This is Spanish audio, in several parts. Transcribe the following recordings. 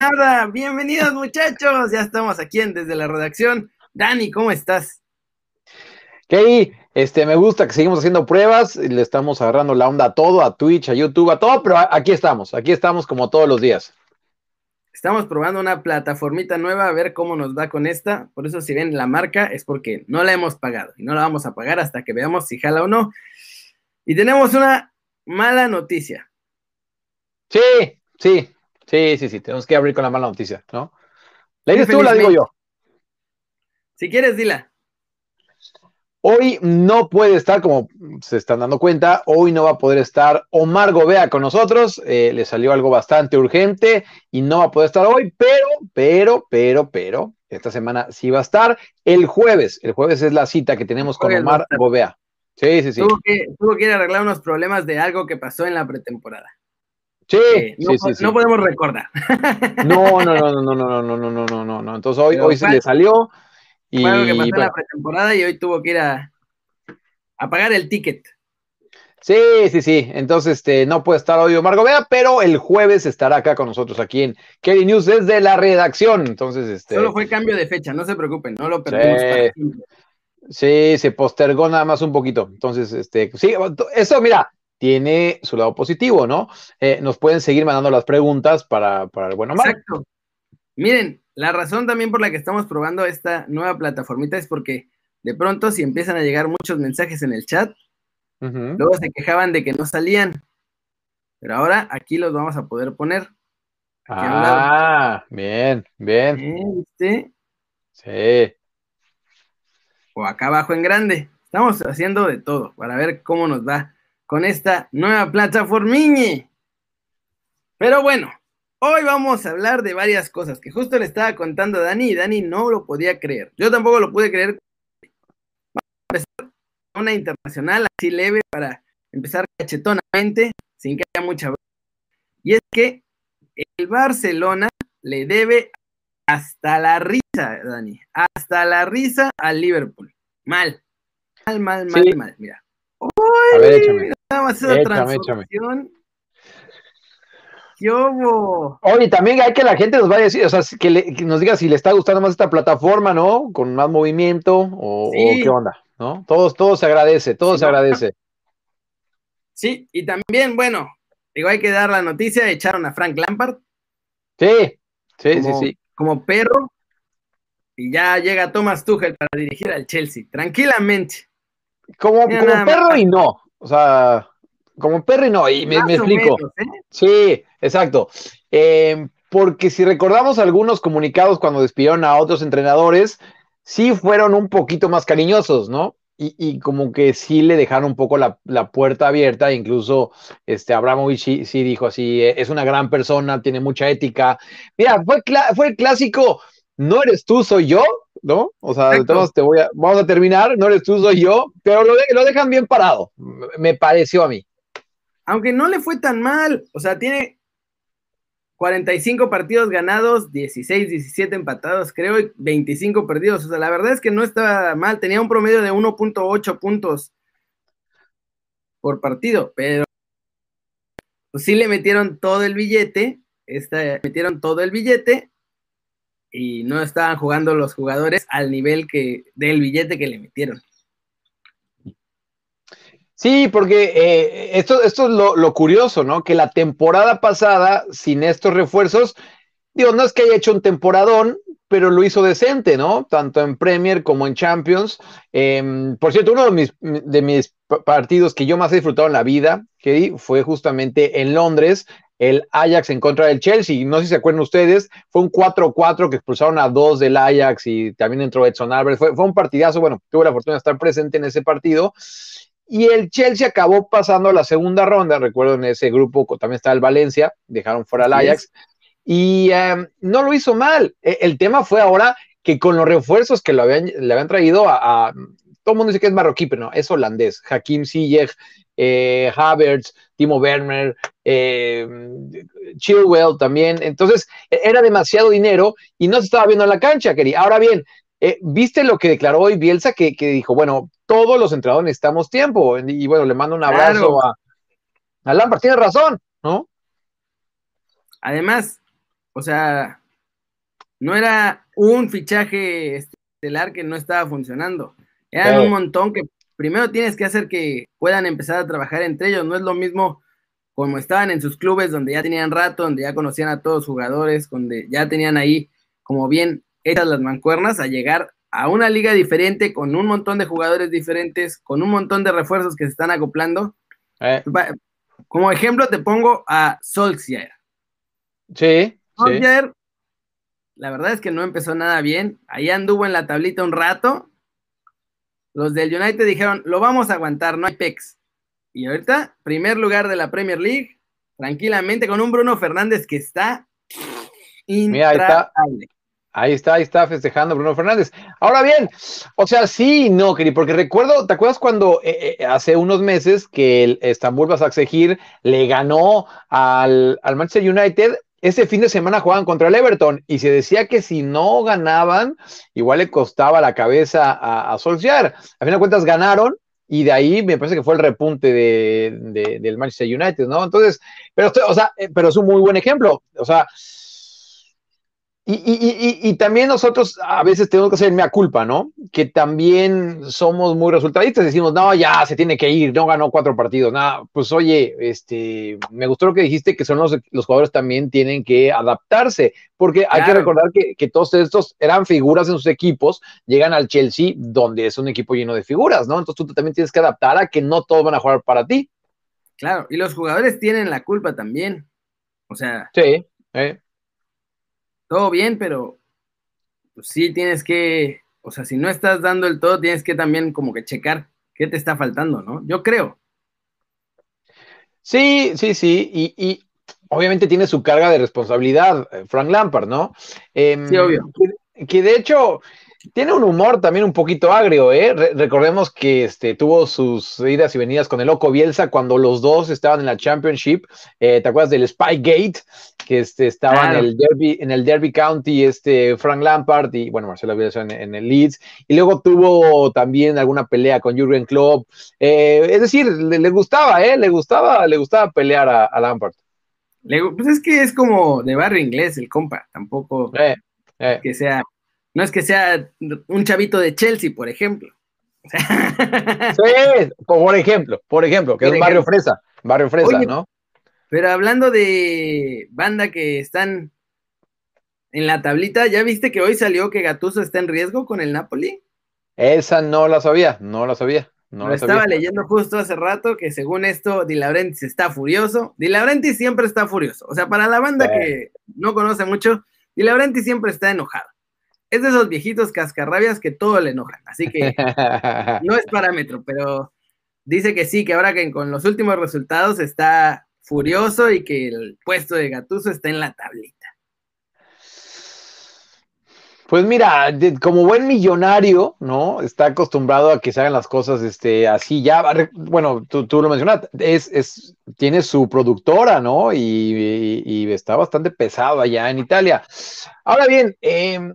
nada. Bienvenidos muchachos. Ya estamos aquí en desde la redacción. Dani, ¿cómo estás? Ok, este, me gusta que seguimos haciendo pruebas, y le estamos agarrando la onda a todo, a Twitch, a YouTube, a todo, pero aquí estamos, aquí estamos como todos los días. Estamos probando una plataformita nueva a ver cómo nos va con esta. Por eso si ven la marca es porque no la hemos pagado y no la vamos a pagar hasta que veamos si jala o no. Y tenemos una mala noticia. Sí, sí, sí, sí, sí, tenemos que abrir con la mala noticia, ¿no? ¿La dices tú o la digo yo? Si quieres, dila. Hoy no puede estar, como se están dando cuenta, hoy no va a poder estar Omar Gobea con nosotros. Eh, le salió algo bastante urgente y no va a poder estar hoy, pero, pero, pero, pero, esta semana sí va a estar el jueves. El jueves es la cita que tenemos con Omar Gobea. Sí, sí, sí. Tuvo que, tuvo que, ir a arreglar unos problemas de algo que pasó en la pretemporada. Sí, no, sí, sí, no podemos recordar. No, no, no, no, no, no, no, no, no, no, no, no. Entonces hoy, hoy se le salió. Y, algo que pasó en la pretemporada y hoy tuvo que ir a, a pagar el ticket. Sí, sí, sí. Entonces, este, no puede estar hoy Omar Gobea, pero el jueves estará acá con nosotros aquí en Kelly News desde la redacción. Entonces, este. Solo fue cambio de fecha, no se preocupen, no lo perdimos sí, Sí, se postergó nada más un poquito. Entonces, este, sí, eso, mira, tiene su lado positivo, ¿no? Eh, nos pueden seguir mandando las preguntas para, para el buen Omar. Exacto. Miren, la razón también por la que estamos probando esta nueva plataformita es porque de pronto si empiezan a llegar muchos mensajes en el chat, luego se quejaban de que no salían. Pero ahora aquí los vamos a poder poner. ah, bien, bien. ¿Viste? Sí. O acá abajo en grande. Estamos haciendo de todo para ver cómo nos va con esta nueva plataformiñe. Pero bueno, hoy vamos a hablar de varias cosas que justo le estaba contando a Dani y Dani no lo podía creer. Yo tampoco lo pude creer. Vamos a empezar una internacional así leve para empezar cachetonamente, sin que haya mucha. Y es que el Barcelona le debe hasta la risa, Dani, hasta la risa al Liverpool. Mal, mal, mal, mal, mal. Mira, a ver, échame. Nada más esa échame. Oye, también hay que la gente nos vaya a decir, o sea, que, nos diga si le está gustando más esta plataforma, ¿no? Con más movimiento o, qué onda, ¿no? Todos, todo se agradece, todo se agradece. Sí, y también, bueno, digo, hay que dar la noticia, echaron a Frank Lampard. Sí, sí, sí, sí. Como perro, y ya llega Thomas Tuchel para dirigir al Chelsea, tranquilamente. Como, perro y no. O sea, como perro y no. Y me, explico. ¿eh? Sí, exacto. Eh, porque si recordamos algunos comunicados cuando despidieron a otros entrenadores, sí fueron un poquito más cariñosos, ¿no? Y, como que sí le dejaron un poco la, puerta abierta, incluso este Abramovich sí, sí, dijo así, eh, es una gran persona, tiene mucha ética. Mira, fue, fue el clásico, no eres tú, soy yo, ¿no? O sea, entonces te voy a, vamos a terminar, no eres tú, soy yo, pero lo, lo dejan bien parado, me pareció a mí. Aunque no le fue tan mal, o sea, tiene 45 partidos ganados, 16, 17 empatados, creo, y 25 perdidos. O sea, la verdad es que no estaba mal, tenía un promedio de 1.8 puntos por partido, pero pues sí le metieron todo el billete, esta, metieron todo el billete y no estaban jugando los jugadores al nivel que del billete que le metieron. Sí, porque eh, esto, esto es lo, curioso, ¿no? Que la temporada pasada, sin estos refuerzos, digo, no es que haya hecho un temporadón, pero lo hizo decente, ¿no? Tanto en Premier como en Champions. Em, por cierto, uno de mis, de mis partidos que yo más he disfrutado en la vida, fue justamente en Londres, el Ajax en contra del Chelsea. No sé si se acuerdan ustedes, fue un 4-4 que expulsaron a dos del Ajax y también entró Edson Álvarez. Fue, fue, un partidazo, bueno, tuve la fortuna de estar presente en ese partido. Y el Chelsea acabó pasando a la segunda ronda. Recuerdo en ese grupo también estaba el Valencia, dejaron fuera al Ajax. Y em, no lo hizo mal. E, el tema fue ahora que con los refuerzos que lo habían, le habían traído a, todo el mundo dice que es marroquí, pero no, es holandés. Hakim Ziyech, eh, Havertz, Timo Werner, eh, Chilwell también. Entonces, e, era demasiado dinero y no se estaba viendo en la cancha, quería. Ahora bien, eh, ¿viste lo que declaró hoy Bielsa? Que, dijo, bueno, todos los entrenadores necesitamos tiempo. Y bueno, le mando un abrazo a, a Lampard. Tiene razón, ¿no? Además, o sea, no era un fichaje estelar que no estaba funcionando. Eran un montón que primero tienes que hacer que puedan empezar a trabajar entre ellos. No es lo mismo como estaban en sus clubes donde ya tenían rato, donde ya conocían a todos los jugadores, donde ya tenían ahí como bien hechas las mancuernas, a llegar a una liga diferente, con un montón de jugadores diferentes, con un montón de refuerzos que se están acoplando. Eh. Como ejemplo te pongo a Solskjaer. Sí. Solskjaer, la verdad es que no empezó nada bien. Ahí anduvo en la tablita un rato. Los del United dijeron, lo vamos a aguantar, no hay pex. Y ahorita, primer lugar de la Premier League, tranquilamente, con un Bruno Fernández que está Mira, ahí está. Ahí está, ahí está festejando Bruno Fernández. Ahora bien, o sea, sí, no, Kiri, porque recuerdo, ¿te acuerdas cuando eh, eh, hace unos meses que el Estambul Basaksehir le ganó al, al Manchester United ese fin de semana jugaban contra el Everton y se decía que si no ganaban, igual le costaba la cabeza a, a Solskjaer. A fin de cuentas ganaron y de ahí me parece que fue el repunte de, del Manchester United, ¿no? Entonces, pero, o sea, eh, pero es un muy buen ejemplo. O sea, y, y, y, también nosotros a veces tenemos que hacer mea culpa, ¿no? Que también somos muy resultadistas, decimos, no, ya se tiene que ir, no ganó cuatro partidos, nada, pues oye, este, me gustó lo que dijiste, que son los, los jugadores también tienen que adaptarse, porque hay que recordar que, que, todos estos eran figuras en sus equipos, llegan al Chelsea, donde es un equipo lleno de figuras, ¿no? Entonces tú también tienes que adaptar a que no todos van a jugar para ti. Claro, y los jugadores tienen la culpa también, o sea. Sí, eh todo bien, pero pues, sí tienes que, o sea, si no estás dando el todo, tienes que también como que checar qué te está faltando, ¿no? Yo creo. Sí, sí, sí, y, obviamente tiene su carga de responsabilidad, eh, Frank Lampard, ¿no? Em, sí, obvio. que, de hecho, tiene un humor también un poquito agrio, ¿eh? recordemos que este, tuvo sus idas y venidas con el Loco Bielsa cuando los dos estaban en la Championship. Eh, ¿Te acuerdas del Spygate? Que este, estaba en, el Derby, en el Derby County, este, Frank Lampard y, bueno, Marcelo Bielsa en, el Leeds. Y luego tuvo también alguna pelea con Jurgen Klopp. Eh, es decir, le, gustaba, ¿eh? Le gustaba, le gustaba pelear a, Lampard. pues es que es como de barrio inglés el compa, tampoco eh, que sea no es que sea un chavito de Chelsea, por ejemplo. Sí, por ejemplo, por ejemplo, que es un barrio fresa, barrio fresa, ¿no? Pero hablando de banda que están en la tablita, ¿ya viste que hoy salió que Gatuso está en riesgo con el Napoli? Esa no la sabía, no la sabía. No Lo estaba leyendo justo hace rato que según esto Di Laurentiis está furioso. Di Laurentiis siempre está furioso. O sea, para la banda que no conoce mucho, Di Laurentiis siempre está enojado es de esos viejitos cascarrabias que todo le enojan, así que no es parámetro, pero dice que sí, que ahora que con los últimos resultados está furioso y que el puesto de Gatuso está en la tablita. Pues mira, como buen millonario, ¿no? Está acostumbrado a que se hagan las cosas este, así ya. Bueno, tú, lo mencionaste, es, es, tiene su productora, ¿no? Y, está bastante pesado allá en Italia. Ahora bien, eh,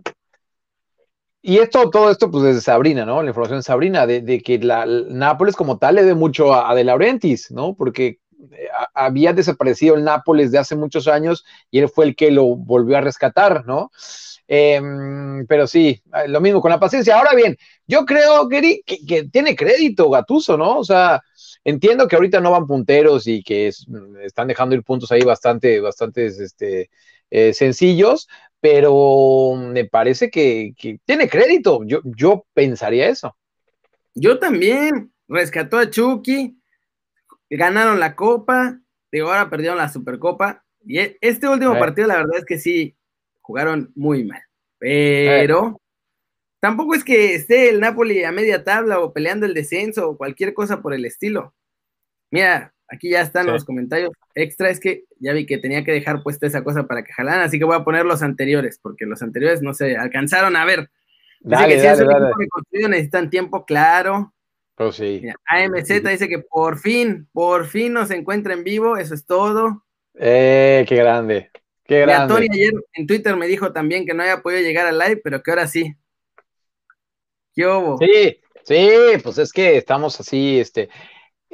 y esto, todo esto, pues desde Sabrina, ¿no? La información de Sabrina, de, que la, Nápoles como tal le debe mucho a, De Laurentiis, ¿no? Porque eh, había desaparecido el Nápoles de hace muchos años y él fue el que lo volvió a rescatar, ¿no? Em, pero sí, eh, lo mismo con la paciencia. Ahora bien, yo creo, que, que tiene crédito Gatuso, ¿no? O sea, entiendo que ahorita no van punteros y que están dejando ir puntos ahí bastante, bastantes este, eh, sencillos, pero me parece que, tiene crédito. Yo, yo pensaría eso. Yo también. Rescató a Chucky, ganaron la Copa, y ahora perdieron la Supercopa. Y e, este último partido, la verdad es que sí, jugaron muy mal. Pero tampoco es que esté el Napoli a media tabla o peleando el descenso o cualquier cosa por el estilo. Mira, Aquí ya están los comentarios extra. Es que ya vi que tenía que dejar puesta esa cosa para que jalaran, así que voy a poner los anteriores, porque los anteriores no se alcanzaron a ver. Dale, que si dale, necesitan tiempo, claro. Pues sí. AMZ dice que por fin, por fin nos encuentra en vivo, eso es todo. Eh, qué grande, qué grande. Y Tony ayer en Twitter me dijo también que no había podido llegar al live, pero que ahora sí. ¿Qué hubo? Sí, sí, pues es que estamos así, este,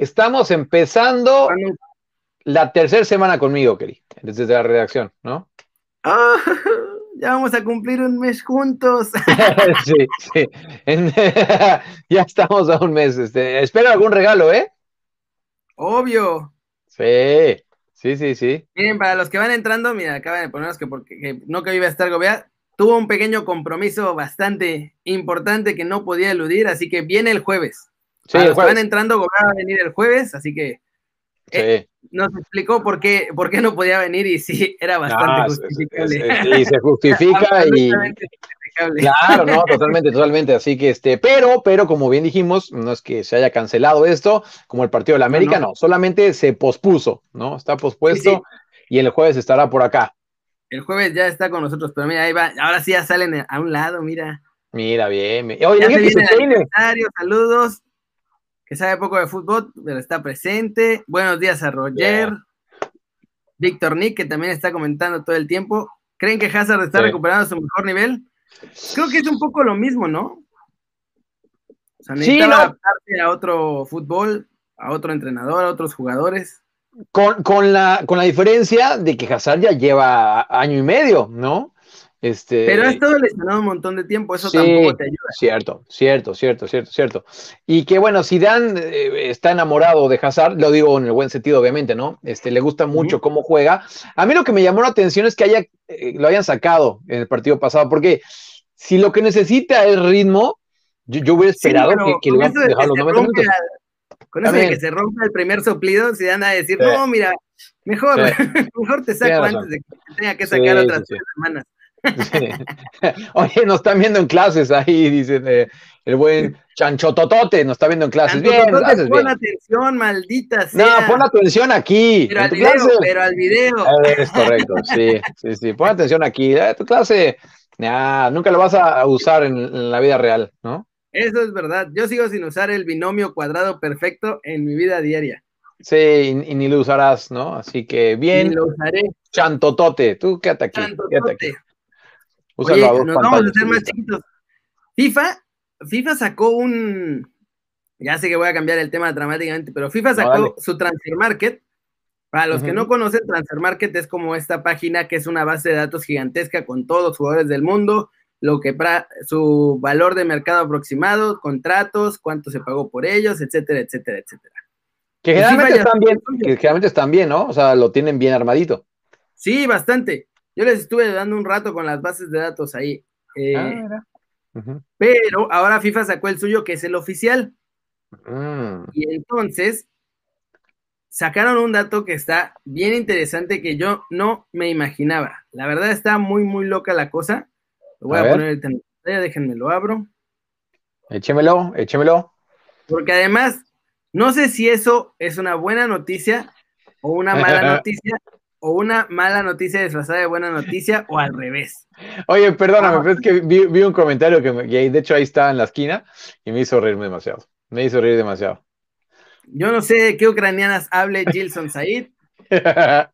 Estamos empezando la tercera semana conmigo, Keri, desde la redacción, ¿no? Ah, ya vamos a cumplir un mes juntos. sí, sí. ya estamos a un mes. Este, espera algún regalo, ¿eh? Obvio. Sí, sí, sí, sí. Miren, para los que van entrando, mira, acaban de ponernos que porque no que iba a estar Gobea, tuvo un pequeño compromiso bastante importante que no podía eludir, así que viene el jueves. Sí, los que van entrando, Gobea va a venir el jueves, así que eh, nos explicó por qué, por qué no podía venir y sí, era bastante justificable. Y se justifica y. Claro, no, totalmente, totalmente. Así que este, pero, pero como bien dijimos, no es que se haya cancelado esto, como el partido de la América, no, solamente se pospuso, ¿no? Está pospuesto y el jueves estará por acá. El jueves ya está con nosotros, pero mira, ahí va, ahora sí ya salen a un lado, mira. Mira, bien. Oye, saludos que sabe poco de fútbol, pero está presente. Buenos días a Roger. Víctor Nick, que también está comentando todo el tiempo. ¿Creen que Hazard está recuperando su mejor nivel? Creo que es un poco lo mismo, ¿no? O sea, necesita adaptarse a otro fútbol, a otro entrenador, a otros jugadores. Con, con, la, con la diferencia de que Hazard ya lleva año y medio, ¿no? Este, Pero has estado lesionado un montón de tiempo, eso tampoco te ayuda. Cierto, cierto, cierto, cierto, cierto. Y que bueno, si Dan eh, está enamorado de Hazard, lo digo en el buen sentido, obviamente, ¿no? Este, le gusta mucho cómo juega. A mí lo que me llamó la atención es que haya, eh, lo hayan sacado en el partido pasado, porque si lo que necesita es ritmo, yo, hubiera esperado que, lo hubieran dejado los 90 minutos. con eso de que se rompa el primer soplido, si dan a decir, no, mira, mejor, mejor te saco antes de que tenga que sacar otras tres semanas. Oye, nos están viendo en clases ahí, dicen eh, el buen Chanchototote, nos está viendo en clases. Bien, pon atención, maldita sea. No, pon atención aquí. Pero al video, pero al video. Es correcto, sí, sí, sí. Pon atención aquí. Eh, tu clase, nunca lo vas a usar en, la vida real, ¿no? Eso es verdad. Yo sigo sin usar el binomio cuadrado perfecto en mi vida diaria. Sí, y, ni lo usarás, ¿no? Así que bien. Ni lo usaré. Chantotote, tú quédate aquí. Quédate aquí. Oye, nos vamos a hacer más chiquitos. FIFA, FIFA sacó un. Ya sé que voy a cambiar el tema dramáticamente, pero FIFA sacó su Transfer Market. Para los que no conocen, Transfer Market es como esta página que es una base de datos gigantesca con todos los jugadores del mundo, lo que su valor de mercado aproximado, contratos, cuánto se pagó por ellos, etcétera, etcétera, etcétera. Que generalmente están bien, que generalmente están bien, ¿no? O sea, lo tienen bien armadito. Sí, bastante. Yo les estuve dando un rato con las bases de datos ahí. Eh, ah, pero ahora FIFA sacó el suyo, que es el oficial. Mm. Y entonces sacaron un dato que está bien interesante que yo no me imaginaba. La verdad está muy, muy loca la cosa. Lo voy a, poner el pantalla, déjenme lo abro. Échemelo, échemelo. Porque además, no sé si eso es una buena noticia o una mala noticia, o una mala noticia disfrazada de buena noticia o al revés. Oye, perdóname, pero es que vi, un comentario que de hecho ahí está en la esquina y me hizo reírme demasiado. Me hizo reír demasiado. Yo no sé de qué ucranianas hable Gilson Said. qué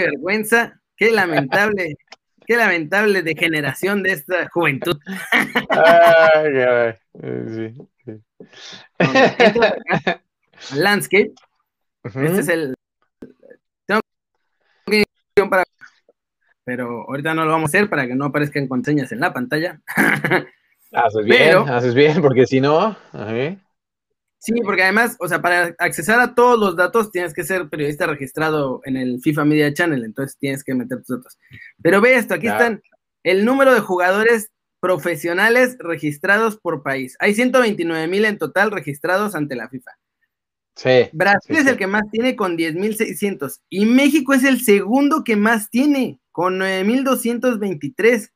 vergüenza, qué lamentable, qué lamentable degeneración de esta juventud. Sí, Landscape. Este es el, para. Pero ahorita no lo vamos a hacer para que no aparezcan contraseñas en la pantalla. haces bien, haces bien, porque si no. Sí, porque además, o sea, para accesar a todos los datos tienes que ser periodista registrado en el FIFA Media Channel, entonces tienes que meter tus datos. Pero ve esto, aquí están el número de jugadores profesionales registrados por país. Hay 129 mil en total registrados ante la FIFA. Brasil es el que más tiene con 10.600 y México es el segundo que más tiene con 9.223.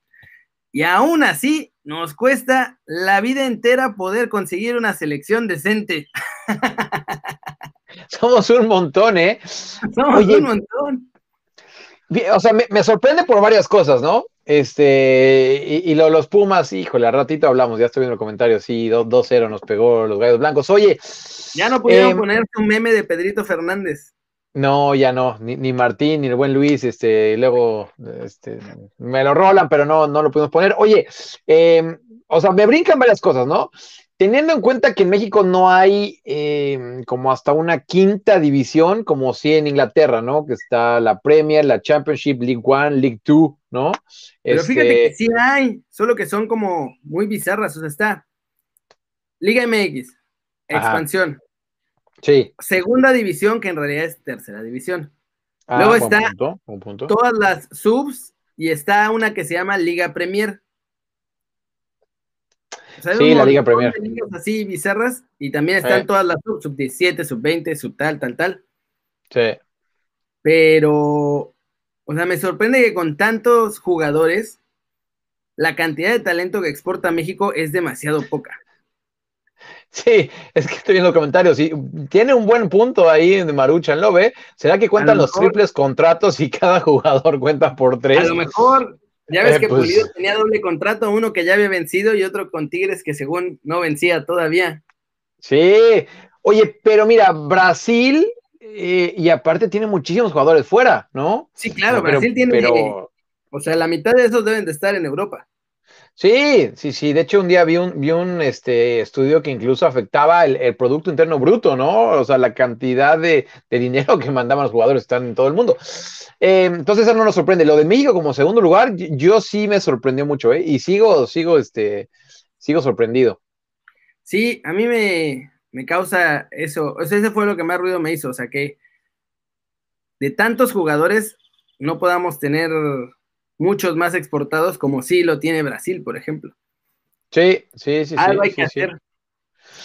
Y aún así nos cuesta la vida entera poder conseguir una selección decente. Somos un montón, ¿eh? Somos un montón. O sea, me, sorprende por varias cosas, ¿no? Este, y, los Pumas, híjole, a ratito hablamos, ya estoy viendo el comentario, sí, 2-0 nos pegó los Gallos Blancos. Oye. Ya no pudieron eh, poner un meme de Pedrito Fernández. No, ya no, ni, Martín, ni el buen Luis, este, luego, este, me lo rolan, pero no, no lo pudimos poner. Oye, em, o sea, me brincan varias cosas, ¿no? Teniendo en cuenta que en México no hay eh, como hasta una quinta división, como sí en Inglaterra, ¿no? Que está la Premier, la Championship, League One, League Two, ¿no? Pero fíjate este que sí hay, solo que son como muy bizarras. O sea, está Liga MX, expansión. Sí. Segunda división, que en realidad es tercera división. Ah, Luego está todas las subs y está una que se llama Liga Premier sí, la Liga Premier. así bizarras y también están todas las sub, sub 17, sub 20, sub tal, tal, tal. Sí. Pero, o sea, me sorprende que con tantos jugadores, la cantidad de talento que exporta México es demasiado poca. Sí, es que estoy viendo comentarios y tiene un buen punto ahí de Maruchan, ¿lo ve? ¿Será que cuentan los triples contratos y cada jugador cuenta por tres? A lo mejor ya ves eh, que pues Pulido tenía doble contrato, uno que ya había vencido y otro con Tigres que según no vencía todavía. Sí, oye, pero mira, Brasil eh, y aparte tiene muchísimos jugadores fuera, ¿no? Sí, claro, Brasil tiene, pero... o sea, la mitad de esos deben de estar en Europa. Sí, sí, sí. De hecho, un día vi un, vi un este, estudio que incluso afectaba el, Producto Interno Bruto, ¿no? O sea, la cantidad de, dinero que mandaban los jugadores están en todo el mundo. Eh, entonces, eso no nos sorprende. Lo de México como segundo lugar, yo sí me sorprendió mucho, ¿eh? Y sigo, sigo, este, sigo sorprendido. Sí, a mí me, me causa eso. O sea, ese fue lo que más ruido me hizo. O sea, que de tantos jugadores no podamos tener muchos más exportados como sí lo tiene Brasil, por ejemplo. Sí, sí, sí. Algo hay que hacer.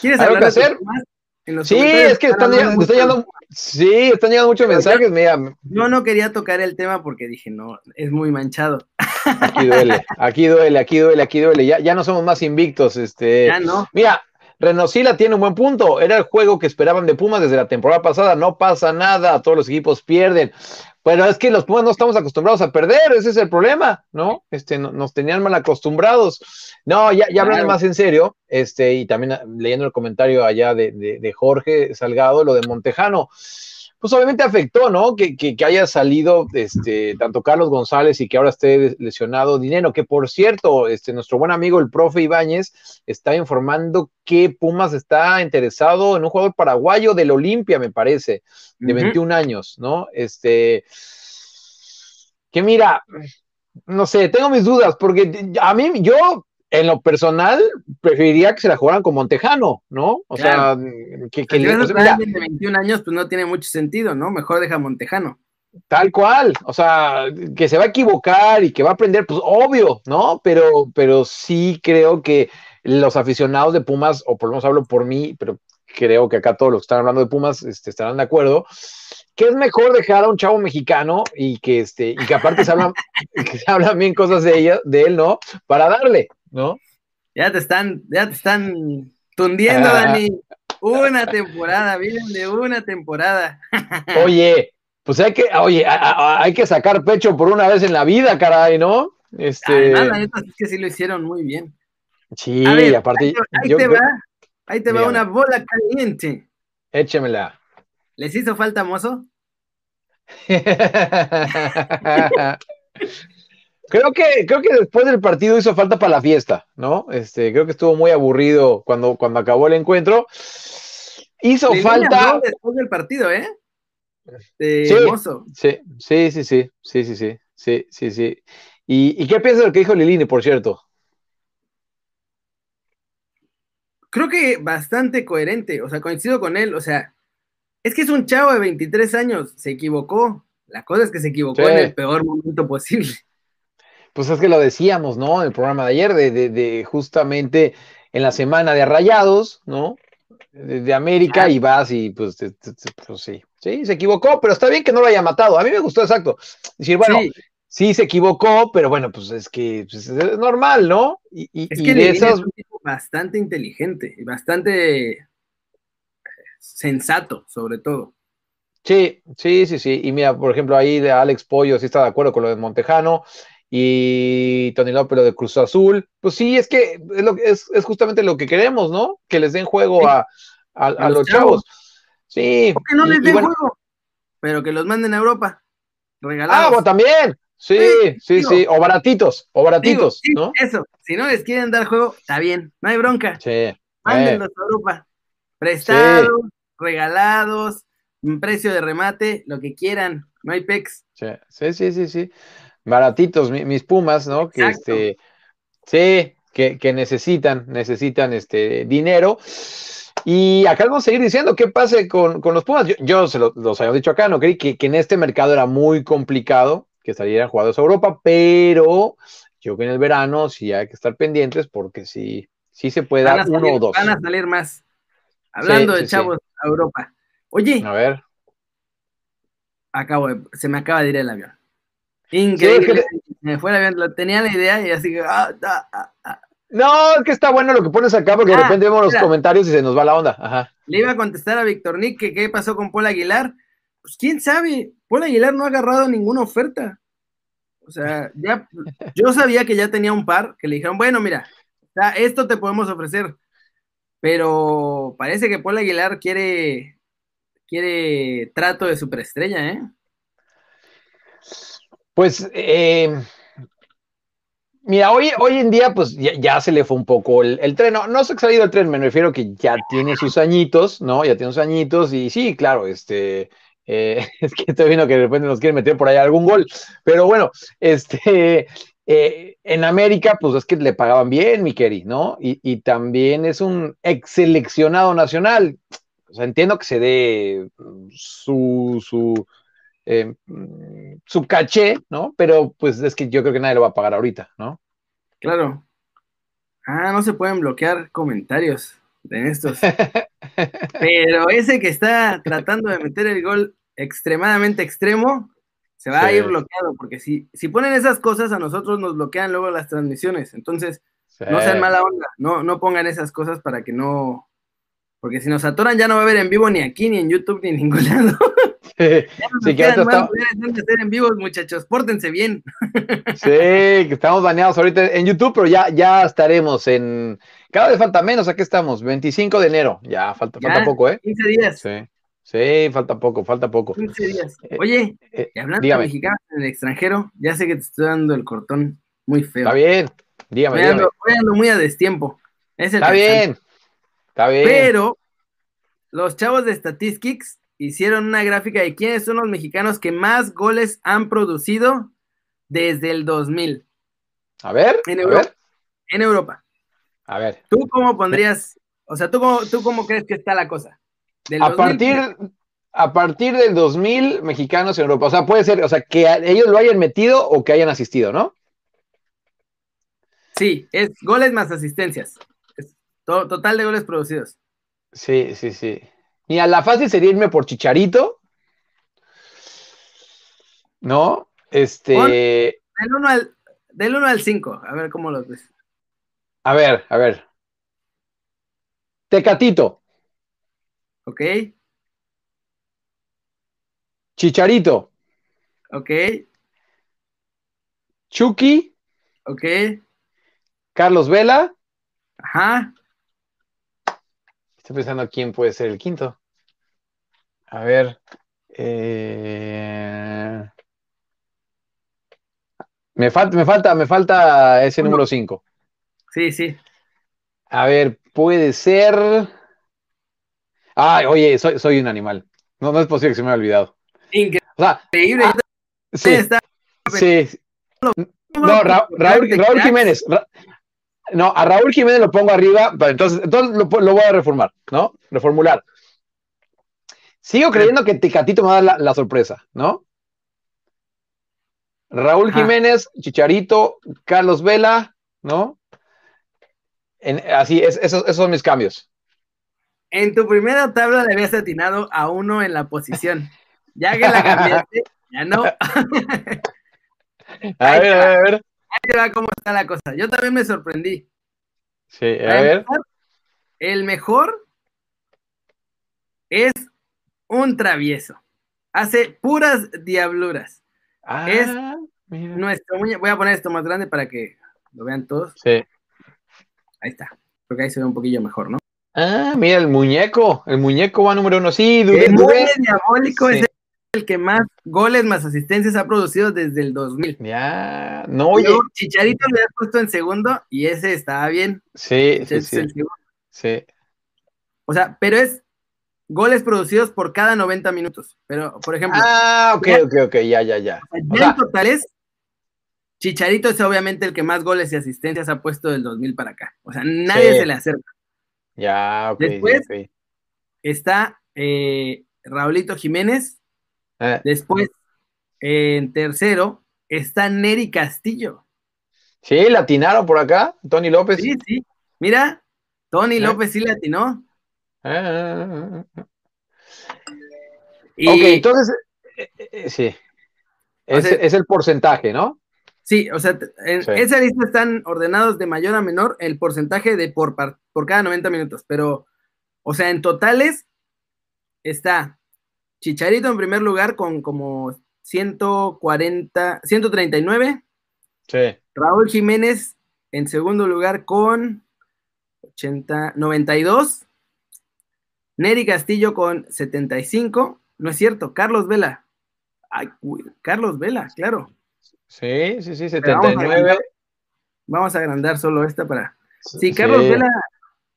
¿Quieres hablar que hacer? sí, es que están llegando, sí, están llegando muchos mensajes, mira. Yo no quería tocar el tema porque dije, no, es muy manchado. Aquí duele, aquí duele, aquí duele, aquí duele. Ya, ya no somos más invictos, este. Ya no. Mira, Renosila tiene un buen punto. Era el juego que esperaban de Pumas desde la temporada pasada. No pasa nada, todos los equipos pierden. Pero es que los Pumas no estamos acostumbrados a perder, ese es el problema, ¿no? Este, nos tenían mal acostumbrados. No, ya, ya hablando más en serio, este, y también leyendo el comentario allá de, de Jorge Salgado, lo de Montejano pues obviamente afectó, ¿no? Que, haya salido este, tanto Carlos González y que ahora esté lesionado Dinero, que por cierto, este, nuestro buen amigo el profe Ibáñez está informando que Pumas está interesado en un jugador paraguayo del Olimpia, me parece, de 21 años, ¿no? Este, que mira, no sé, tengo mis dudas, porque a mí, yo en lo personal, preferiría que se la jugaran con Montejano, ¿no? O sea, que, que le, de 21 años, pues no tiene mucho sentido, ¿no? Mejor deja Montejano. Tal cual, o sea, que se va a equivocar y que va a aprender, pues obvio, ¿no? Pero, pero sí creo que los aficionados de Pumas, o por lo menos hablo por mí, pero creo que acá todos los que están hablando de Pumas este, estarán de acuerdo, que es mejor dejar a un chavo mexicano y que este, y que aparte se hablan, que se hablan bien cosas de ella, de él, ¿no? Para darle, ¿no? Ya te están, ya te están tundiendo, ah. Dani. Una temporada, vienen de una temporada. Oye, pues hay que, oye, hay que sacar pecho por una vez en la vida, caray, ¿no? Este... nada, es que sí lo hicieron muy bien. Sí, aparte. Ahí, te va, ahí te va una bola caliente. Échemela. ¿Les hizo falta mozo? Creo que, creo que después del partido hizo falta para la fiesta, ¿no? Este, creo que estuvo muy aburrido cuando, cuando acabó el encuentro. Hizo falta. Después del partido, ¿eh? sí, sí, sí, sí, sí, sí, sí, sí, sí, sí. ¿Y, qué piensas de lo que dijo Lilini, por cierto? Creo que bastante coherente, o sea, coincido con él, o sea, es que es un chavo de 23 años, se equivocó. La cosa es que se equivocó en el peor momento posible pues es que lo decíamos, ¿no? En el programa de ayer, de, justamente en la semana de Rayados, ¿no? De, América y vas y pues, pues, sí, sí, se equivocó, pero está bien que no lo haya matado. A mí me gustó exacto. Decir, bueno, sí, se equivocó, pero bueno, pues es que pues, es normal, ¿no? Y, es que de es un tipo bastante inteligente y bastante sensato, sobre todo. Sí, sí, sí, sí. Y mira, por ejemplo, ahí de Alex Pollo sí está de acuerdo con lo de Montejano y Tony López lo de Cruz Azul. Pues sí, es que es, es, justamente lo que queremos, ¿no? Que les den juego a, los chavos. Sí. Que no les den juego, pero que los manden a Europa. Regalados. Ah, bueno, también. Sí, sí, sí, O baratitos, o baratitos, ¿no? Eso, si no les quieren dar juego, está bien, no hay bronca. Sí. Mándenlos a Europa. Prestados, regalados, un precio de remate, lo que quieran. No hay pex. Sí, sí, sí, sí. Baratitos, mis pumas, ¿no? Que este, sí, que, necesitan, necesitan este dinero. Y acá vamos a seguir diciendo qué pase con, los Pumas. Yo, se los había dicho acá, no creí que, que, en este mercado era muy complicado que salieran jugadores a Europa, pero yo que en el verano sí hay que estar pendientes porque sí, sí se puede dar uno o dos. Van a salir más. Hablando de chavos a Europa. Oye. A ver. Acabo se me acaba de ir el avión. Increíble. Me fue el avión, tenía la idea y así que. Ah, ah, ah, no, es que está bueno lo que pones acá porque de repente vemos los comentarios y se nos va la onda. Ajá. Le iba a contestar a Víctor Nick que qué pasó con Paul Aguilar. Pues quién sabe. Paul Aguilar no ha agarrado ninguna oferta. O sea, ya, yo sabía que ya tenía un par que le dijeron, bueno, mira, esto te podemos ofrecer. Pero parece que Paul Aguilar quiere, quiere trato de superestrella, ¿eh? Pues, eh, mira, hoy, hoy en día, pues ya, se le fue un poco el, tren. No, no se ha salido el tren, me refiero que ya tiene sus añitos, ¿no? Ya tiene sus añitos y sí, claro, este, eh, es que estoy viendo que de repente nos quieren meter por ahí algún gol. Pero bueno, este, eh, en América, pues es que le pagaban bien, mi ¿no? Y, también es un ex seleccionado nacional. O sea, entiendo que se dé su, su, eh, su caché, ¿no? Pero pues es que yo creo que nadie lo va a pagar ahorita, ¿no? Claro. Ah, no se pueden bloquear comentarios de estos. Pero ese que está tratando de meter el gol extremadamente extremo, se va a ir bloqueado, porque si, si ponen esas cosas a nosotros nos bloquean luego las transmisiones. Entonces, no sean mala onda, no, no pongan esas cosas para que no. Porque si nos atoran ya no va a haber en vivo ni aquí, ni en YouTube, ni en ningún lado. Sí, que está... en vivos, muchachos, pórtense bien. Sí, que estamos baneados ahorita en YouTube, pero ya, ya estaremos en. Cada vez falta menos, aquí estamos, 25 de enero. Ya falta, falta poco, ¿eh? 15 días. Sí. Sí, falta poco, falta poco. 15 días. Eh, Oye, eh, hablando de mexicanos en el extranjero, ya sé que te estoy dando el cortón muy feo. Está bien, dígame. Voy, Ando, muy a destiempo. está bien, está bien. Pero los chavos de Statistics hicieron una gráfica de quiénes son los mexicanos que más goles han producido desde el 2000. A ver, en Europa. En Europa. A ver. ¿Tú cómo pondrías, o sea, ¿tú cómo, tú cómo crees que está la cosa? a, partir, a partir del 2000, mexicanos en Europa. O sea, puede ser, o sea, que ellos lo hayan metido o que hayan asistido, ¿no? Sí, es goles más asistencias. total de goles producidos. Sí, sí, sí. A la fácil sería irme por Chicharito. ¿No? Este. del 1 al, del 1 al 5, a ver cómo lo ves. A ver, a ver. Tecatito. Ok. Chicharito. Ok. Chucky. Ok. Carlos Vela. Ajá. Estoy pensando quién puede ser el quinto. A ver. Eh, me, falta, me falta, me falta ese número 5. Sí, sí. A ver, puede ser. Ay, oye, soy, soy un animal. No, no es posible que se me haya olvidado. Increíble. Ah, sí, sí. No, Raúl, Jiménez. no, a Raúl Jiménez lo pongo arriba, entonces, entonces lo, voy a reformar, ¿no? Reformular. Sigo creyendo que Tecatito me va a dar la, sorpresa, ¿no? Raúl Jiménez, Chicharito, Carlos Vela, ¿no? así, es, esos son mis cambios. En tu primera tabla le habías atinado a uno en la posición. Ya que la cambiaste, ya no. a ver, a ver. Ahí te va cómo está la cosa. Yo también me sorprendí. Sí, a ver. el mejor es un travieso. Hace puras diabluras. Ah, es nuestro muñeco. Voy a poner esto más grande para que lo vean todos. Sí. Ahí está. Porque ahí se ve un poquillo mejor, ¿no? Ah, mira, el muñeco, el muñeco va número uno, sí, El diabólico es el que más goles más asistencias ha producido desde el 2000. Ya, no, oye. Chicharito le has puesto en segundo y ese estaba bien. Sí, sí, sí. Sí. O sea, pero es goles producidos por cada 90 minutos. Pero, por ejemplo. Ah, ok, ok, ok, ya, ya, ya. en totales, Chicharito es obviamente el que más goles y asistencias ha puesto del 2000 para acá. O sea, nadie se le acerca. Ya, ok. Después está eh, Raulito Jiménez. Eh. Después, en tercero, está Neri Castillo. Sí, latinaron por acá, Tony López. Sí, sí. Mira, Tony eh. López sí latinó. Ah. Ok, entonces, sí. Es, el porcentaje, ¿no? Sí, o sea, en esa lista están ordenados de mayor a menor el porcentaje de por, por cada 90 minutos, pero, o sea, en totales está Chicharito en primer lugar con como 140, 139. Sí. Raúl Jiménez en segundo lugar con 80, 92. Neri Castillo con 75. No es cierto, Carlos Vela. Ay, Carlos Vela, claro. Sí, sí, sí, 79. Vamos a, agrandar, solo esta para. Sí, Carlos Vela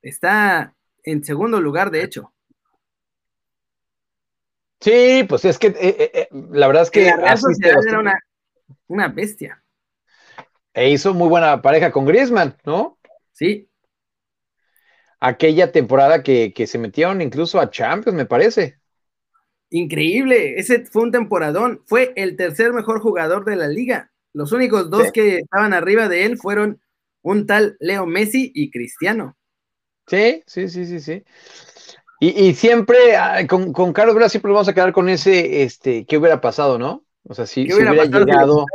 está en segundo lugar, de hecho. Sí, pues es que eh, eh, eh, la verdad es que. era una, una, bestia. E hizo muy buena pareja con Griezmann, ¿no? Sí. Aquella temporada que, que se metieron incluso a Champions, me parece. Increíble, ese fue un temporadón. Fue el tercer mejor jugador de la liga. Los únicos dos que estaban arriba de él fueron un tal Leo Messi y Cristiano. Sí, sí, sí, sí, sí. Y, siempre, con, con, Carlos Vela siempre vamos a quedar con ese, este, ¿qué hubiera pasado, no? O sea, si, hubiera, llegado...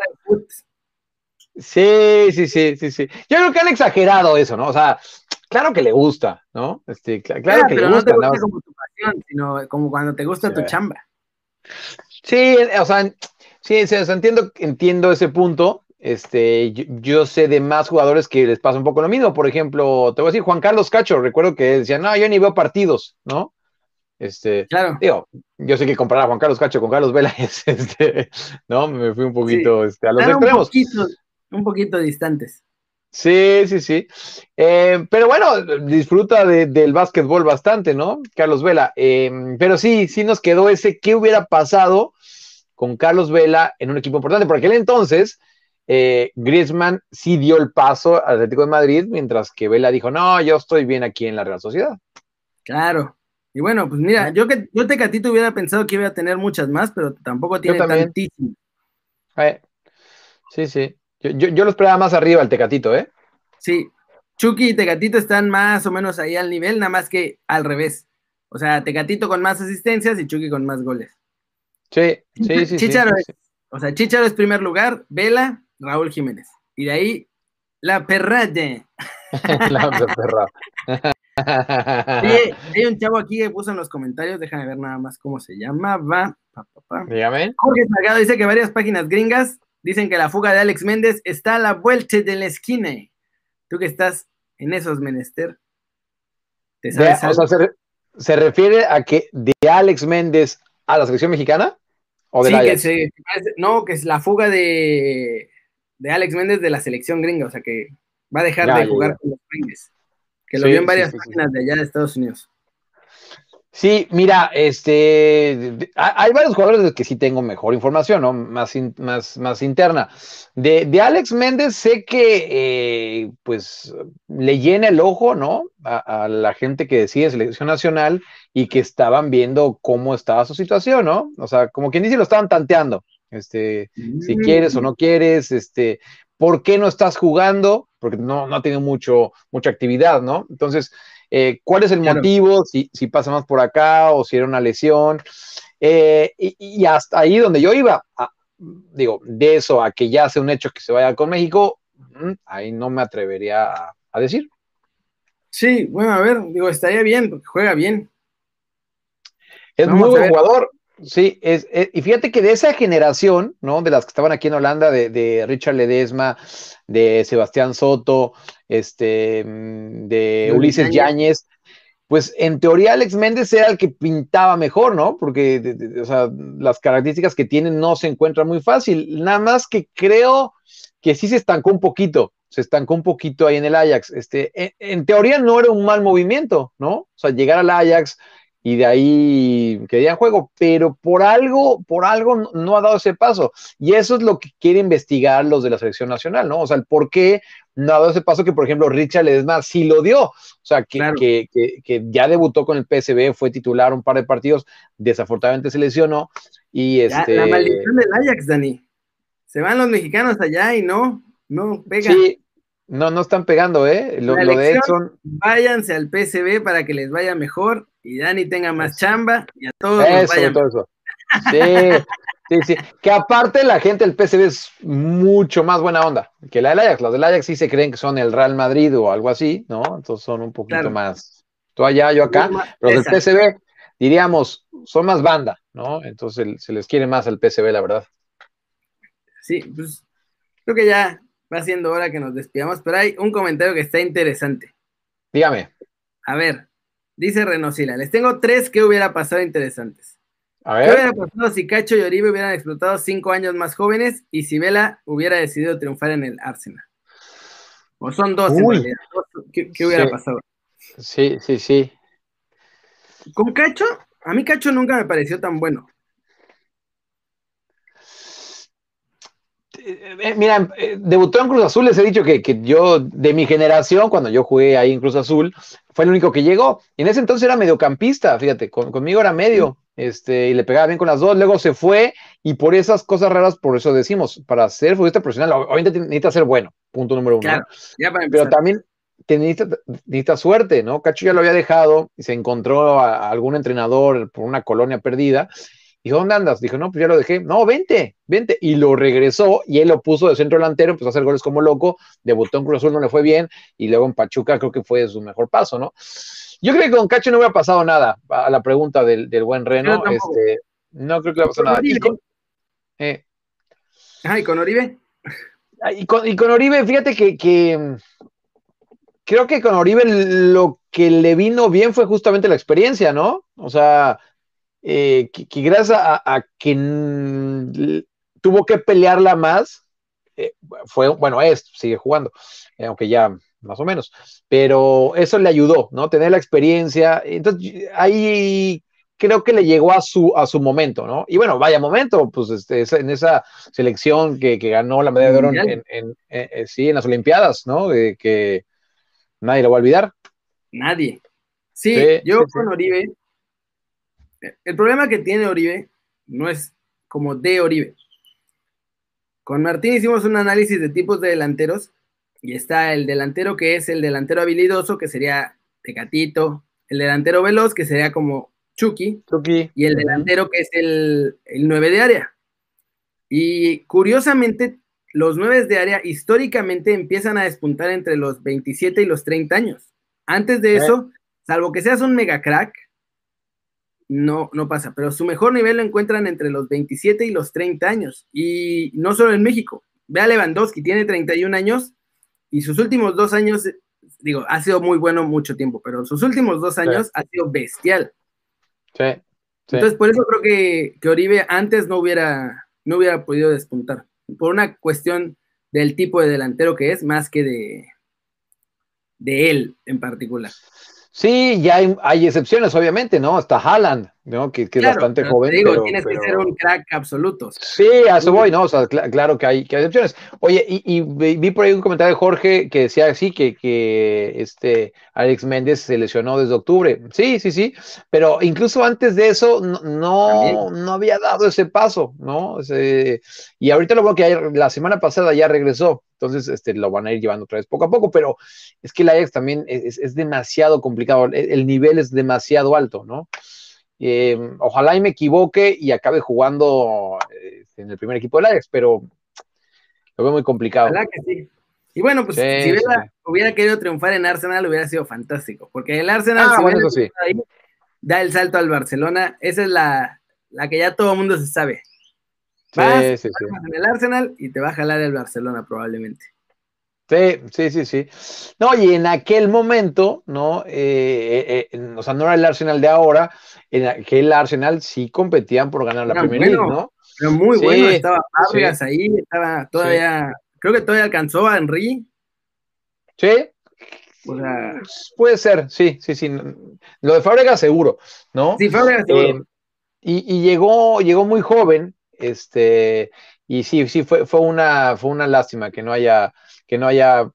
Sí, sí, sí, sí, sí. Yo creo que han exagerado eso, ¿no? O sea, claro que le gusta, ¿no? Este, claro, que le gusta. No te como tu pasión, sino como cuando te gusta tu chamba. Sí, o sea, sí, entiendo, entiendo ese punto. Este, yo, sé de más jugadores que les pasa un poco lo mismo. Por ejemplo, te voy a decir, Juan Carlos Cacho, recuerdo que decía, no, yo ni veo partidos, ¿no? Este, claro. digo, yo sé que comparar a Juan Carlos Cacho con Carlos Vela es, este, ¿no? Me fui un poquito este, a los extremos. Un poquito, un poquito distantes. Sí, sí, sí. Eh, pero bueno, disfruta del básquetbol bastante, ¿no? Carlos Vela. Em, pero sí, sí nos quedó ese qué hubiera pasado con Carlos Vela en un equipo importante. Por aquel entonces, eh, Griezmann sí dio el paso al Atlético de Madrid, mientras que Vela dijo, no, yo estoy bien aquí en la Real Sociedad. Claro. Y bueno, pues mira, yo que yo Tecatito hubiera pensado que iba a tener muchas más, pero tampoco tiene tantísimas. Eh, sí, sí. Yo, yo, lo esperaba más arriba el Tecatito, ¿eh? Sí. Chucky y Tecatito están más o menos ahí al nivel, nada más que al revés. O sea, Tecatito con más asistencias y Chucky con más goles. Sí, sí, sí. Chicharo, o sea, Chicharo es primer lugar, Vela, Raúl Jiménez. Y de ahí, la perrade. la perra. hay un chavo aquí que puso en los comentarios, déjame ver nada más cómo se llamaba. Dígame. Jorge Salgado dice que varias páginas gringas dicen que la fuga de Alex Méndez está a la vuelta de la esquina. Tú que estás en esos menester. ¿te sabes o sea, se, se, refiere a que de Alex Méndez a la selección mexicana? ¿O de sí, que no, que es la fuga de, de Alex Méndez de la selección gringa, o sea que va a dejar de jugar con los gringos. Que lo vio en varias páginas de allá de Estados Unidos. Sí, mira, este, hay varios jugadores de los que sí tengo mejor información, ¿no? Más, más, más interna. De, de, Alex Méndez sé que, eh, pues, le llena el ojo, ¿no? A, a, la gente que decide selección nacional y que estaban viendo cómo estaba su situación, ¿no? O sea, como quien dice, lo estaban tanteando este, si mm. quieres o no quieres, este, ¿por qué no estás jugando? Porque no, no ha tenido mucho, mucha actividad, ¿no? Entonces, eh, ¿cuál es el motivo? Si, si, pasa más por acá o si era una lesión. Eh, y, hasta ahí donde yo iba, digo, de eso a que ya sea un hecho que se vaya con México, mm, ahí no me atrevería a, a decir. Sí, bueno, a ver, digo, estaría bien, porque juega bien. Es muy buen jugador. Sí, es, y fíjate que de esa generación, ¿no? De las que estaban aquí en Holanda, de, Richard Ledesma, de Sebastián Soto, este, mm, de Ulises Yáñez, pues en teoría Alex Méndez era el que pintaba mejor, ¿no? Porque, o sea, las características que tiene no se encuentran muy fácil. Nada más que creo que sí se estancó un poquito se estancó un poquito ahí en el Ajax. Este, en, teoría no era un mal movimiento, ¿no? O sea, llegar al Ajax y de ahí querían juego, pero por algo, por algo no, ha dado ese paso. Y eso es lo que quiere investigar los de la selección nacional, ¿no? O sea, el por qué no ha dado ese paso que, por ejemplo, Richard Ledesma sí lo dio. O sea, que, que, ya debutó con el PSB, fue titular un par de partidos, desafortunadamente se lesionó. Y este... La maldición del Ajax, Dani. Se van los mexicanos allá y no, no pega. Sí, no, no están pegando, ¿eh? Lo, de Edson. Váyanse al PCB para que les vaya mejor y Dani tenga más chamba y a todos. Eso, vaya todo eso. Sí, sí, sí. Que aparte la gente del PCB es mucho más buena onda que la del Ajax. Los del Ajax sí se creen que son el Real Madrid o algo así, ¿no? Entonces son un poquito más. Tú allá, yo acá. Los del PCB, diríamos, son más banda, ¿no? Entonces se les quiere más al PCB, la verdad. Sí, pues creo que ya va siendo hora que nos despidamos, pero hay un comentario que está interesante. Dígame. A ver, dice Renosila, les tengo tres que hubiera pasado interesantes. A ver. ¿Qué hubiera pasado si Cacho y Oribe hubieran explotado cinco años más jóvenes y si Vela hubiera decidido triunfar en el Arsenal? O son dos en realidad. ¿Qué, hubiera pasado? Sí, sí, sí. Con Cacho, a mí Cacho nunca me pareció tan bueno. Eh, eh, mira, eh, debutó en Cruz Azul, les he dicho que, yo, de mi generación, cuando yo jugué ahí en Cruz Azul, fue el único que llegó. Y en ese entonces era mediocampista, fíjate, conmigo era medio, este, y le pegaba bien con las dos, luego se fue, y por esas cosas raras, por eso decimos, para ser futbolista profesional, obviamente necesita ser bueno, punto número uno. Pero también te necesita, suerte, ¿no? Cacho ya lo había dejado y se encontró a algún entrenador por una colonia perdida Dijo, ¿dónde andas? Dijo, no, pues ya lo dejé. No, vente, vente. Y lo regresó y él lo puso de centro delantero, empezó a hacer goles como loco, debutó en Cruz Azul, no le fue bien, y luego en Pachuca creo que fue su mejor paso, ¿no? Yo creo que con Cacho no hubiera pasado nada, a la pregunta del, buen Reno. Este, no creo que hubiera pasado nada. Y con, eh, ¿y con Oribe? Ah, y con, Oribe, fíjate que, que creo que con Oribe lo que le vino bien fue justamente la experiencia, ¿no? O sea, eh, que, gracias a, que tuvo que pelearla más, eh, fue, bueno, es, sigue jugando, eh, aunque ya más o menos, pero eso le ayudó, ¿no? Tener la experiencia, entonces ahí creo que le llegó a su, a su momento, ¿no? Y bueno, vaya momento, pues este, en esa selección que, ganó la medalla de oro en, sí, en las Olimpiadas, ¿no? De que nadie lo va a olvidar. Nadie. Sí, yo con Oribe el problema que tiene Oribe no es como de Oribe. Con Martín hicimos un análisis de tipos de delanteros y está el delantero que es el delantero habilidoso, que sería Tecatito, el delantero veloz, que sería como Chucky, y el delantero que es el, el 9 de área. Y curiosamente, los 9 de área históricamente empiezan a despuntar entre los 27 y los 30 años. Antes de eso, salvo que seas un mega crack, no, no pasa, pero su mejor nivel lo encuentran entre los 27 y los 30 años, y no solo en México. Ve a Lewandowski, tiene 31 años, y sus últimos dos años, digo, ha sido muy bueno mucho tiempo, pero sus últimos dos años ha sido bestial. Sí, Entonces, por eso creo que, que, Oribe antes no hubiera, no hubiera podido despuntar, por una cuestión del tipo de delantero que es, más que de, de él en particular. Sí, ya hay, excepciones, obviamente, ¿no? Hasta Haaland, ¿no? Que, es bastante joven. Digo, tienes que ser un crack absoluto. Sí, a eso voy, ¿no? O sea, claro que hay, que hay excepciones. Oye, y, vi por ahí un comentario de Jorge que decía así, que, que este Alex Méndez se lesionó desde octubre. Sí, sí, sí, pero incluso antes de eso no, no, había dado ese paso, ¿no? y ahorita lo veo que la semana pasada ya regresó. Entonces, este, lo van a ir llevando otra vez poco a poco, pero es que el Ajax también es, demasiado complicado, el, nivel es demasiado alto, ¿no? Em, ojalá y me equivoque y acabe jugando eh, en el primer equipo del Ajax, pero lo veo muy complicado. Ojalá que sí. Y bueno, pues si hubiera, querido triunfar en Arsenal hubiera sido fantástico, porque el Arsenal ah, da el salto al Barcelona, esa es la, la que ya todo el mundo se sabe. Vas, sí, en el Arsenal y te va a jalar el Barcelona probablemente. Sí, sí, sí, sí. No, y en aquel momento, ¿no? Eh, eh, eh, o sea, no era el Arsenal de ahora, en aquel Arsenal sí competían por ganar la Premier League, ¿no? Muy bueno, estaba Fábregas ahí, estaba todavía, creo que todavía alcanzó a Henry. Sí. Puede ser, sí, sí, sí. Lo de Fábrega seguro, ¿no? Sí, Fábrega seguro. Eh, y, llegó, llegó muy joven, este, y sí, sí, fue, fue, una, fue una lástima que no haya, que no haya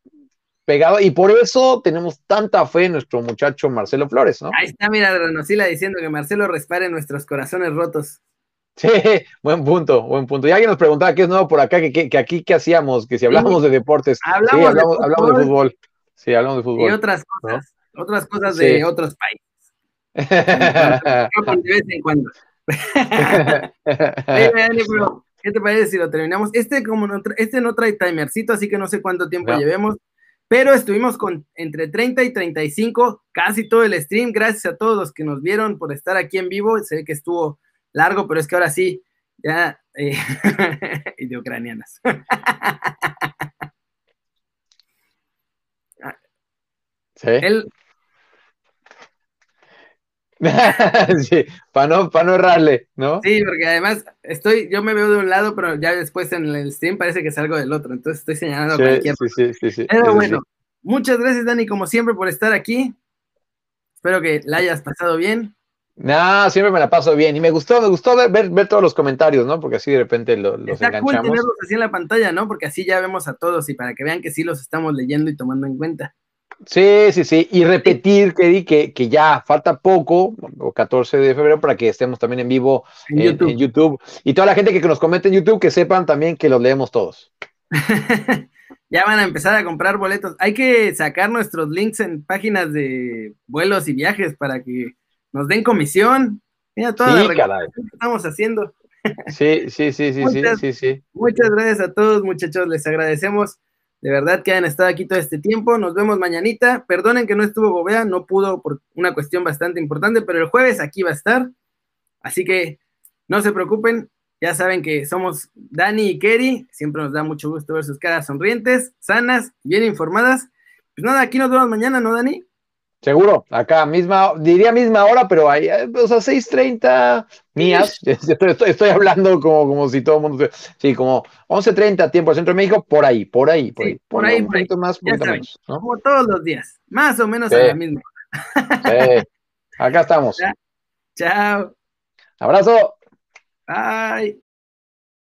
pegado, y por eso tenemos tanta fe en nuestro muchacho Marcelo Flores, ¿no? Ahí está, mira, Renosila diciendo que Marcelo respare nuestros corazones rotos. Sí, buen punto, buen punto. Y alguien nos preguntaba qué es nuevo por acá, que, que, aquí qué hacíamos, que si hablamos de deportes. Hablamos, sí, hablamos, de, hablamos de fútbol. Sí, hablamos de fútbol. Y otras cosas, otras cosas de otros países. de vez en cuando. ¿Qué te parece si lo terminamos? Este, como no, este no trae timercito, así que no sé cuánto tiempo llevemos, pero estuvimos con entre 30 y 35, casi todo el stream. Gracias a todos los que nos vieron por estar aquí en vivo. Se ve que estuvo largo, pero es que ahora sí, ya, eh, y de ucranianas. ¿Sí? sí, para no, para no errarle, ¿no? Sí, porque además estoy, yo me veo de un lado, pero ya después en el stream parece que salgo del otro, entonces estoy señalando sí, cualquier. Sí, sí, sí, Pero bueno, muchas gracias, Dani, como siempre, por estar aquí. Espero que la hayas pasado bien. No, siempre me la paso bien. Y me gustó, me gustó ver, ver, todos los comentarios, ¿no? Porque así de repente los Está enganchamos. Cool tenerlos así en la pantalla, ¿no? Porque así ya vemos a todos y para que vean que sí los estamos leyendo y tomando en cuenta. Sí, sí, sí. Y repetir, que, que, que ya falta poco, o 14 de febrero, para que estemos también en vivo en, YouTube. Y toda la gente que nos comente en YouTube, que sepan también que los leemos todos. ya van a empezar a comprar boletos. Hay que sacar nuestros links en páginas de vuelos y viajes para que nos den comisión. Mira toda la que estamos haciendo. sí, sí, sí, sí, sí, sí, sí. Muchas gracias a todos, muchachos. Les agradecemos de verdad que hayan estado aquí todo este tiempo. Nos vemos mañanita. Perdonen que no estuvo Gobea, no pudo por una cuestión bastante importante, pero el jueves aquí va a estar. Así que no se preocupen. Ya saben que somos Dani y Kerry. Siempre nos da mucho gusto ver sus caras sonrientes, sanas, bien informadas. Pues nada, aquí nos vemos mañana, ¿no, Dani? Seguro, acá misma, diría misma hora, pero ahí, eh, o sea, 6.30 mías, estoy, hablando como, como si todo el mundo, sí, como 11.30 tiempo al centro de México, por ahí, por ahí, por ahí. Por, ahí, un poquito más, un poquito menos. Como todos los días, más o menos a la misma hora. acá estamos. Chao. Abrazo. Bye.